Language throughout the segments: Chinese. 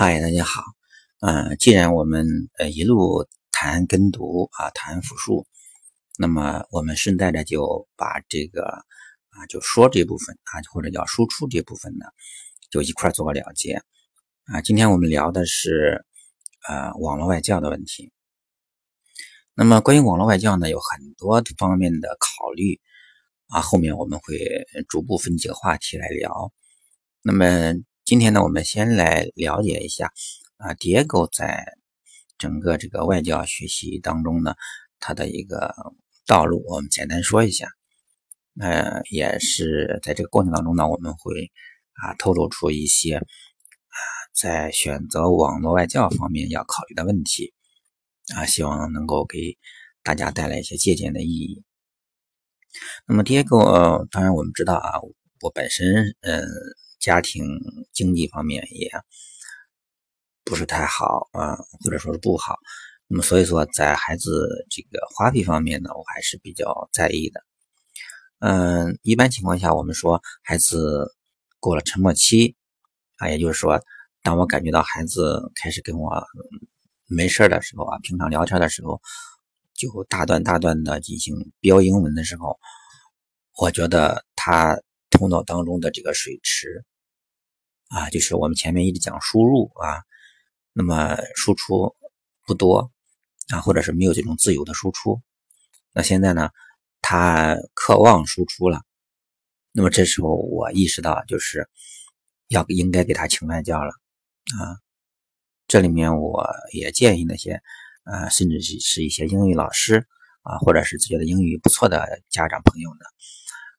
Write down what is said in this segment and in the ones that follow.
嗨，大家好。嗯，既然我们呃一路谈跟读啊，谈复述，那么我们顺带着就把这个啊，就说这部分啊，或者叫输出这部分呢，就一块做个了结啊。今天我们聊的是呃网络外教的问题。那么关于网络外教呢，有很多方面的考虑啊，后面我们会逐步分几个话题来聊。那么。今天呢，我们先来了解一下啊蝶狗在整个这个外教学习当中呢，它的一个道路，我们简单说一下。呃，也是在这个过程当中呢，我们会啊透露出一些啊在选择网络外教方面要考虑的问题啊，希望能够给大家带来一些借鉴的意义。那么 Diego，当然我们知道啊，我本身嗯。家庭经济方面也不是太好啊，或者说是不好。那么，所以说在孩子这个花费方面呢，我还是比较在意的。嗯，一般情况下，我们说孩子过了沉默期啊，也就是说，当我感觉到孩子开始跟我没事的时候啊，平常聊天的时候，就大段大段的进行标英文的时候，我觉得他。头脑当中的这个水池啊，就是我们前面一直讲输入啊，那么输出不多啊，或者是没有这种自由的输出。那现在呢，他渴望输出了，那么这时候我意识到，就是要应该给他请外教了啊。这里面我也建议那些呃，甚至是是一些英语老师啊，或者是觉得英语不错的家长朋友呢。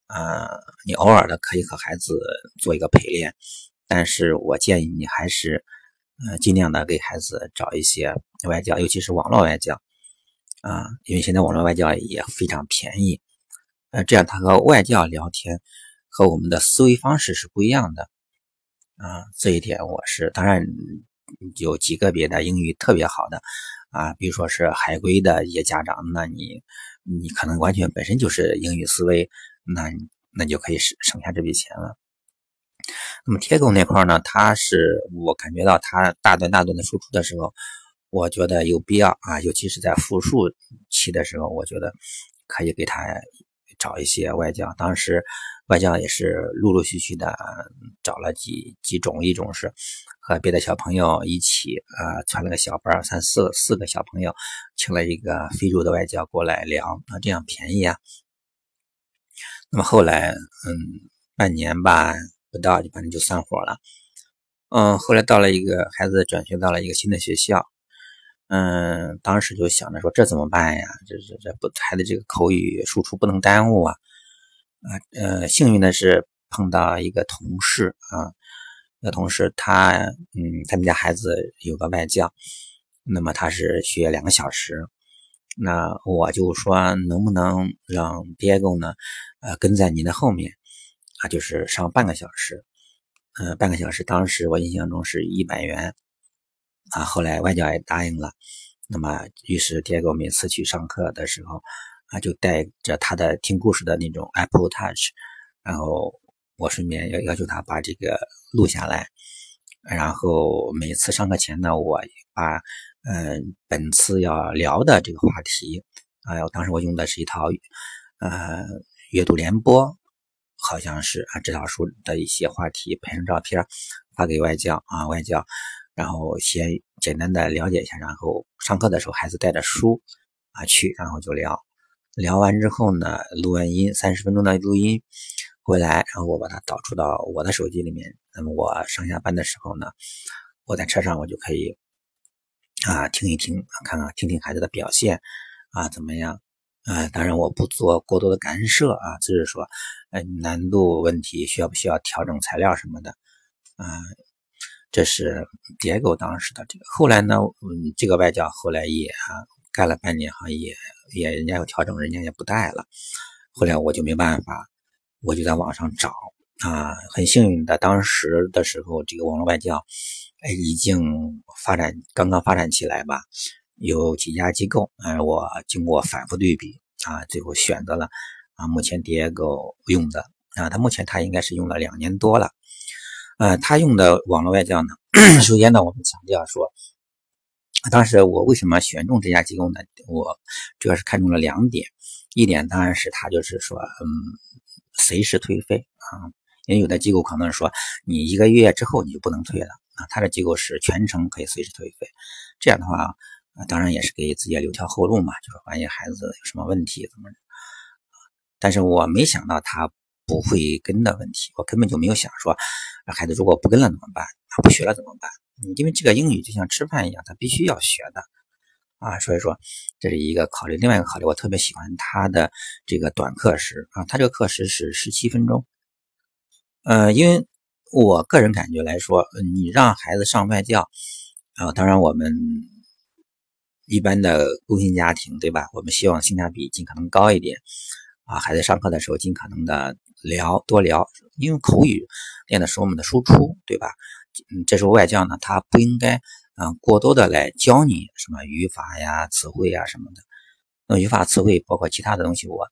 呃，你偶尔的可以和孩子做一个陪练，但是我建议你还是，呃，尽量的给孩子找一些外教，尤其是网络外教，啊，因为现在网络外教也非常便宜，呃，这样他和外教聊天和我们的思维方式是不一样的，啊，这一点我是当然有极个别的英语特别好的，啊，比如说是海归的一些家长，那你你可能完全本身就是英语思维。那那就可以省省下这笔钱了。那么贴狗那块呢，他是我感觉到他大段大段的输出的时候，我觉得有必要啊，尤其是在复述期的时候，我觉得可以给他找一些外教。当时外教也是陆陆续续的找了几几种，一种是和别的小朋友一起啊，传了个小班，三四四个小朋友，请了一个非洲的外教过来聊那，这样便宜啊。那么后来，嗯，半年吧不到，就反正就散伙了。嗯，后来到了一个孩子转学到了一个新的学校，嗯，当时就想着说这怎么办呀？这这这不孩子这个口语输出不能耽误啊！啊，呃，幸运的是碰到一个同事啊，那同事他，嗯，他们家孩子有个外教，那么他是学两个小时。那我就说，能不能让 Diego 呢？呃，跟在你的后面，啊，就是上半个小时，呃，半个小时，当时我印象中是一百元，啊，后来外教也答应了。那么，于是 Diego 每次去上课的时候，啊，就带着他的听故事的那种 Apple Touch，然后我顺便要要求他把这个录下来，然后每次上课前呢，我把。嗯，本次要聊的这个话题，啊，当时我用的是一套，呃，阅读联播，好像是啊，这套书的一些话题拍成照片发给外教啊，外教，然后先简单的了解一下，然后上课的时候孩子带着书啊去，然后就聊，聊完之后呢，录完音三十分钟的录音回来，然后我把它导出到我的手机里面，那么我上下班的时候呢，我在车上我就可以。啊，听一听，看看听听孩子的表现啊，怎么样？啊，当然我不做过多的干涉啊，只是说，呃，难度问题需要不需要调整材料什么的？啊，这是结构当时的这个。后来呢，嗯，这个外教后来也啊，干了半年，好像也也人家要调整，人家也不带了。后来我就没办法，我就在网上找啊，很幸运的，当时的时候这个网络外教。哎，已经发展刚刚发展起来吧？有几家机构，哎，我经过反复对比啊，最后选择了啊，目前 Diego 用的啊，他目前他应该是用了两年多了呃，他用的网络外教呢，首先呢，我们强调说，当时我为什么选中这家机构呢？我主要是看中了两点，一点当然是他就是说，嗯，随时退费啊，因为有的机构可能说你一个月之后你就不能退了啊，他的机构是全程可以随时退费，这样的话，啊当然也是给自己留条后路嘛，就是万一孩子有什么问题怎么，但是我没想到他。不会跟的问题，我根本就没有想说，孩子如果不跟了怎么办？他不学了怎么办？因为这个英语就像吃饭一样，他必须要学的啊。所以说这是一个考虑。另外一个考虑，我特别喜欢他的这个短课时啊，他这个课时是十七分钟。呃，因为我个人感觉来说，你让孩子上外教啊，当然我们一般的工薪家庭对吧？我们希望性价比尽可能高一点啊，孩子上课的时候尽可能的。聊多聊，因为口语练的是我们的输出，对吧？嗯，这时候外教呢，他不应该嗯过多的来教你什么语法呀、词汇呀什么的。那语法、词汇包括其他的东西，我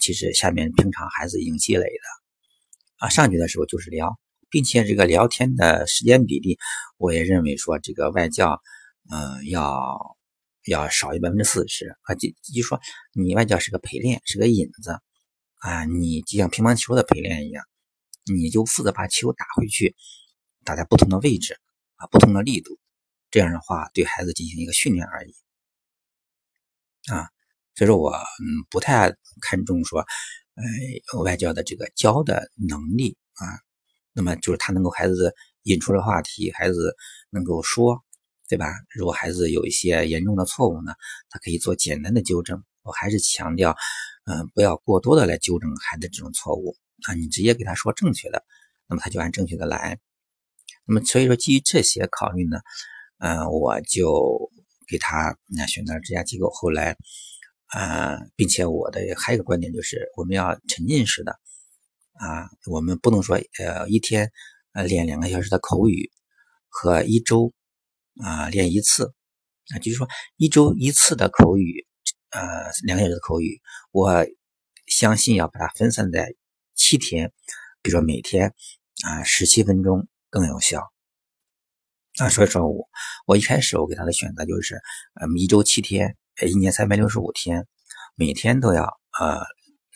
其实下面平常孩子已经积累的啊。上去的时候就是聊，并且这个聊天的时间比例，我也认为说这个外教嗯要要少于百分之四十啊。就就说你外教是个陪练，是个引子。啊，你就像乒乓球的陪练一样，你就负责把球打回去，打在不同的位置啊，不同的力度，这样的话对孩子进行一个训练而已啊。所以说我嗯不太看重说，呃外教的这个教的能力啊，那么就是他能够孩子引出的话题，孩子能够说，对吧？如果孩子有一些严重的错误呢，他可以做简单的纠正。我还是强调。嗯，不要过多的来纠正孩子这种错误啊，你直接给他说正确的，那么他就按正确的来。那么所以说基于这些考虑呢，嗯，我就给他那选择了这家机构。后来，啊，并且我的还有一个观点就是，我们要沉浸式的啊，我们不能说呃一天呃练两个小时的口语和一周啊练一次啊，就是说一周一次的口语。呃，两个小时的口语，我相信要把它分散在七天，比如说每天啊十七分钟更有效啊。所以说我我一开始我给他的选择就是，嗯，一周七天，一年三百六十五天，每天都要呃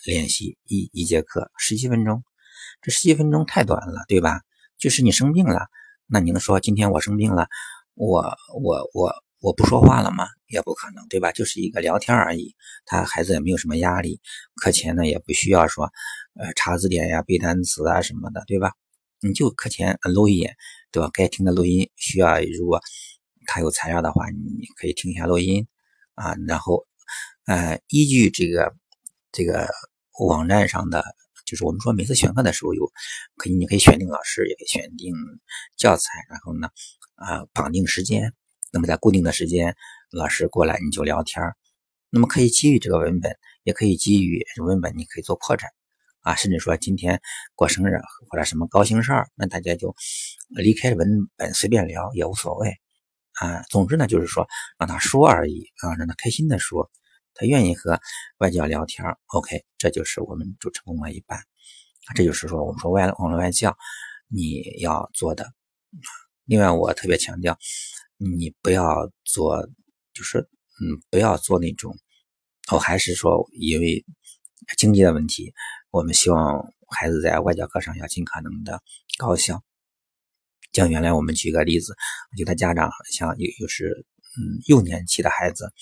练习一一节课十七分钟。这十七分钟太短了，对吧？就是你生病了，那你能说今天我生病了，我我我。我不说话了吗？也不可能，对吧？就是一个聊天而已。他孩子也没有什么压力，课前呢也不需要说，呃，查字典呀、背单词啊什么的，对吧？你就课前录一眼，对吧？该听的录音需要，如果他有材料的话，你可以听一下录音啊。然后，呃，依据这个这个网站上的，就是我们说每次选课的时候有，可以你可以选定老师，也可以选定教材，然后呢，啊，绑定时间。那么在固定的时间，老师过来你就聊天那么可以基于这个文本，也可以基于文本，你可以做扩展啊，甚至说今天过生日或者什么高兴事儿，那大家就离开文本随便聊也无所谓啊。总之呢，就是说让他说而已啊，让他开心的说，他愿意和外教聊天 OK，这就是我们就成功了一半。这就是说我们说外网络外教你要做的。另外，我特别强调。你不要做，就是嗯，不要做那种。我还是说，因为经济的问题，我们希望孩子在外教课上要尽可能的高效。像原来我们举个例子，有的家长像有有是嗯幼年期的孩子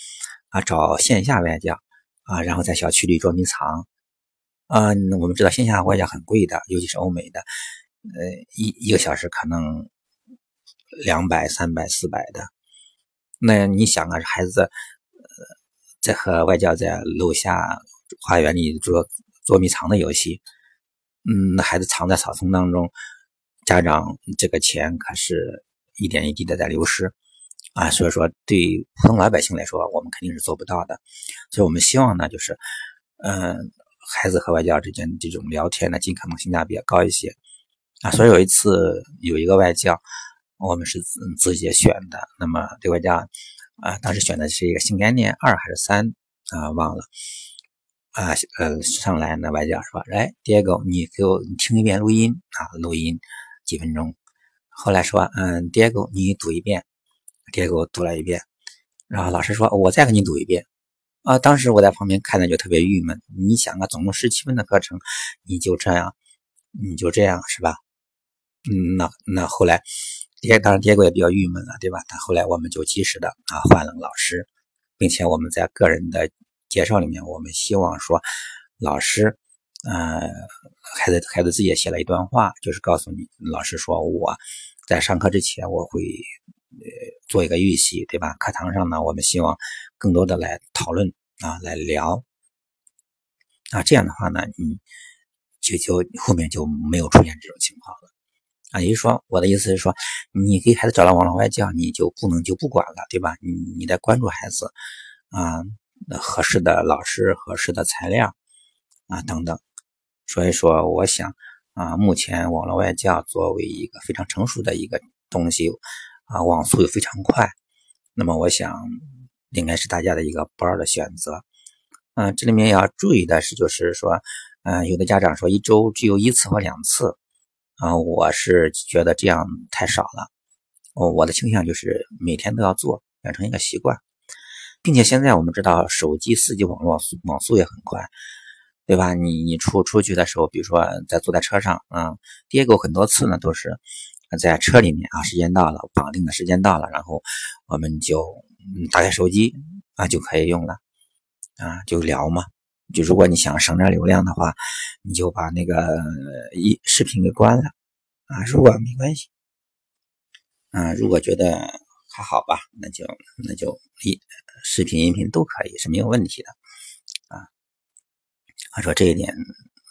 啊，找线下外教啊，然后在小区里捉迷藏啊。我们知道线下外教很贵的，尤其是欧美的，呃，一一个小时可能。两百、三百、四百的，那你想啊，孩子在和外教在楼下花园里做捉迷藏的游戏，嗯，那孩子藏在草丛当中，家长这个钱可是一点一滴的在流失啊。所以说，对普通老百姓来说，我们肯定是做不到的。所以我们希望呢，就是，嗯，孩子和外教之间这种聊天呢，尽可能性价比高一些啊。所以有一次有一个外教。我们是自自己选的，那么对外教啊，当时选的是一个新概念二还是三啊？忘了啊，呃，上来那外教说：“来，第二个你给我听一遍录音啊，录音几分钟。后来说，嗯，Diego，你读一遍，Diego 读了一遍，然后老师说，我再给你读一遍。啊，当时我在旁边看着就特别郁闷。你想啊，总共十七分的课程，你就这样，你就这样是吧？嗯，那那后来，爹当然结果也比较郁闷了，对吧？但后来我们就及时的啊换了老师，并且我们在个人的介绍里面，我们希望说，老师，呃，孩子孩子自己也写了一段话，就是告诉你，老师说我在上课之前我会呃做一个预习，对吧？课堂上呢，我们希望。更多的来讨论啊，来聊啊，这样的话呢，你就就后面就没有出现这种情况了啊。也就是说，我的意思是说，你给孩子找了网络外教，你就不能就不管了，对吧？你你得关注孩子啊，合适的老师、合适的材料啊等等。所以说，我想啊，目前网络外教作为一个非常成熟的一个东西啊，网速又非常快，那么我想。应该是大家的一个不二的选择，嗯，这里面要注意的是，就是说，嗯，有的家长说一周只有一次或两次，啊，我是觉得这样太少了，我我的倾向就是每天都要做，养成一个习惯，并且现在我们知道手机四 G 网络网速也很快，对吧？你你出出去的时候，比如说在坐在车上，啊，跌过很多次呢，都是在车里面啊，时间到了，绑定的时间到了，然后我们就。打开手机啊就可以用了，啊就聊嘛。就如果你想省点流量的话，你就把那个一视频给关了啊。如果没关系，啊如果觉得还好吧，那就那就一视频音频都可以是没有问题的啊。他说这一点，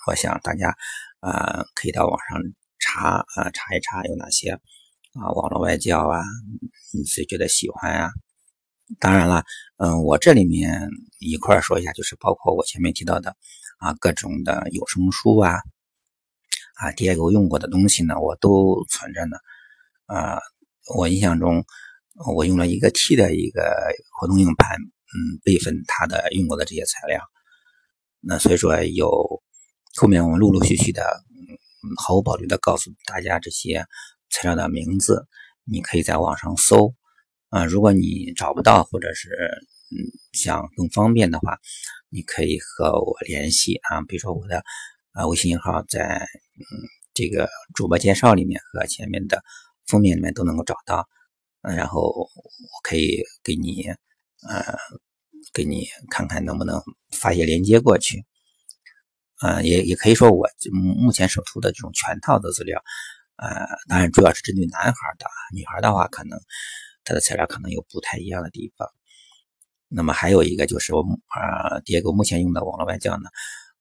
我想大家啊可以到网上查啊查一查有哪些啊网络外教啊，你自己觉得喜欢啊。当然了，嗯，我这里面一块儿说一下，就是包括我前面提到的啊，各种的有声书啊，啊，爹给我用过的东西呢，我都存着呢。啊，我印象中我用了一个 T 的一个活动硬盘，嗯，备份他的用过的这些材料。那所以说有后面我们陆陆续续的，嗯，毫无保留的告诉大家这些材料的名字，你可以在网上搜。啊，如果你找不到，或者是嗯想更方便的话，你可以和我联系啊。比如说我的啊微信号在嗯这个主播介绍里面和前面的封面里面都能够找到，嗯，然后我可以给你呃给你看看能不能发一些链接过去，嗯，也也可以说我目前手头的这种全套的资料，呃，当然主要是针对男孩的，女孩的话可能。它的材料可能有不太一样的地方，那么还有一个就是我啊，第二个目前用的网络外教呢，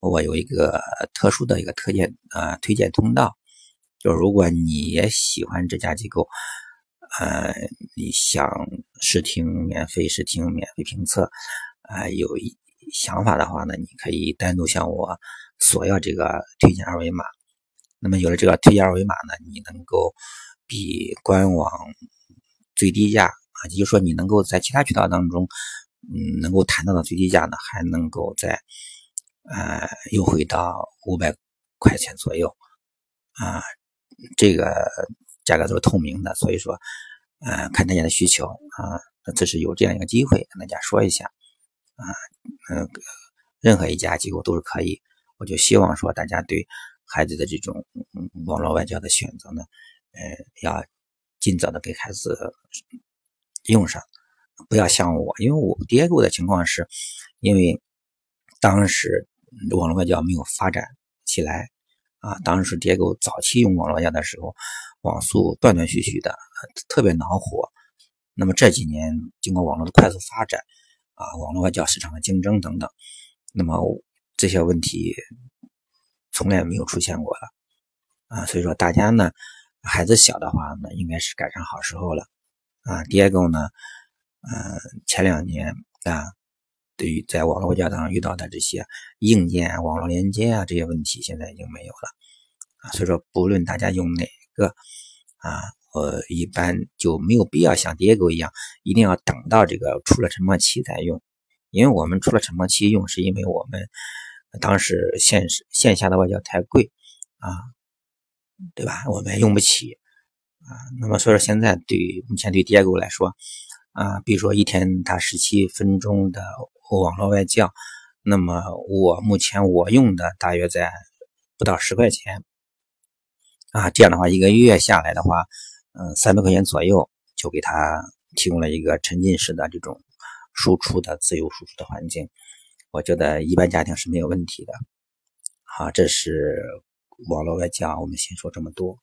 我有一个特殊的一个推荐啊推荐通道，就如果你也喜欢这家机构，呃，你想试听免费试听免费评测啊，有一想法的话呢，你可以单独向我索要这个推荐二维码。那么有了这个推荐二维码呢，你能够比官网。最低价啊，也就是说你能够在其他渠道当中，嗯，能够谈到的最低价呢，还能够在呃优惠到五百块钱左右啊，这个价格都是透明的，所以说，呃，看大家的需求啊，那这是有这样一个机会跟大家说一下啊，嗯，任何一家机构都是可以，我就希望说大家对孩子的这种网络外教的选择呢，呃，要。尽早的给孩子用上，不要像我，因为我爹给我的情况是，因为当时网络外教没有发展起来啊，当时爹给我早期用网络外教的时候，网速断断续续的，特别恼火。那么这几年经过网络的快速发展啊，网络外教市场的竞争等等，那么这些问题从来没有出现过了啊，所以说大家呢。孩子小的话呢，应该是赶上好时候了啊。第二个呢，呃，前两年啊，对于在网络外教当中遇到的这些硬件、网络连接啊这些问题，现在已经没有了啊。所以说，不论大家用哪个啊，我一般就没有必要像第二个一样，一定要等到这个出了沉默期再用，因为我们出了沉默期用，是因为我们当时线线下的外教太贵啊。对吧？我们用不起啊。那么所以说现在对目前对叠狗来说啊，比如说一天他十七分钟的网络外教，那么我目前我用的大约在不到十块钱啊。这样的话一个月下来的话，嗯，三百块钱左右就给他提供了一个沉浸式的这种输出的自由输出的环境。我觉得一般家庭是没有问题的。好，这是网络外教，我们先说这么多。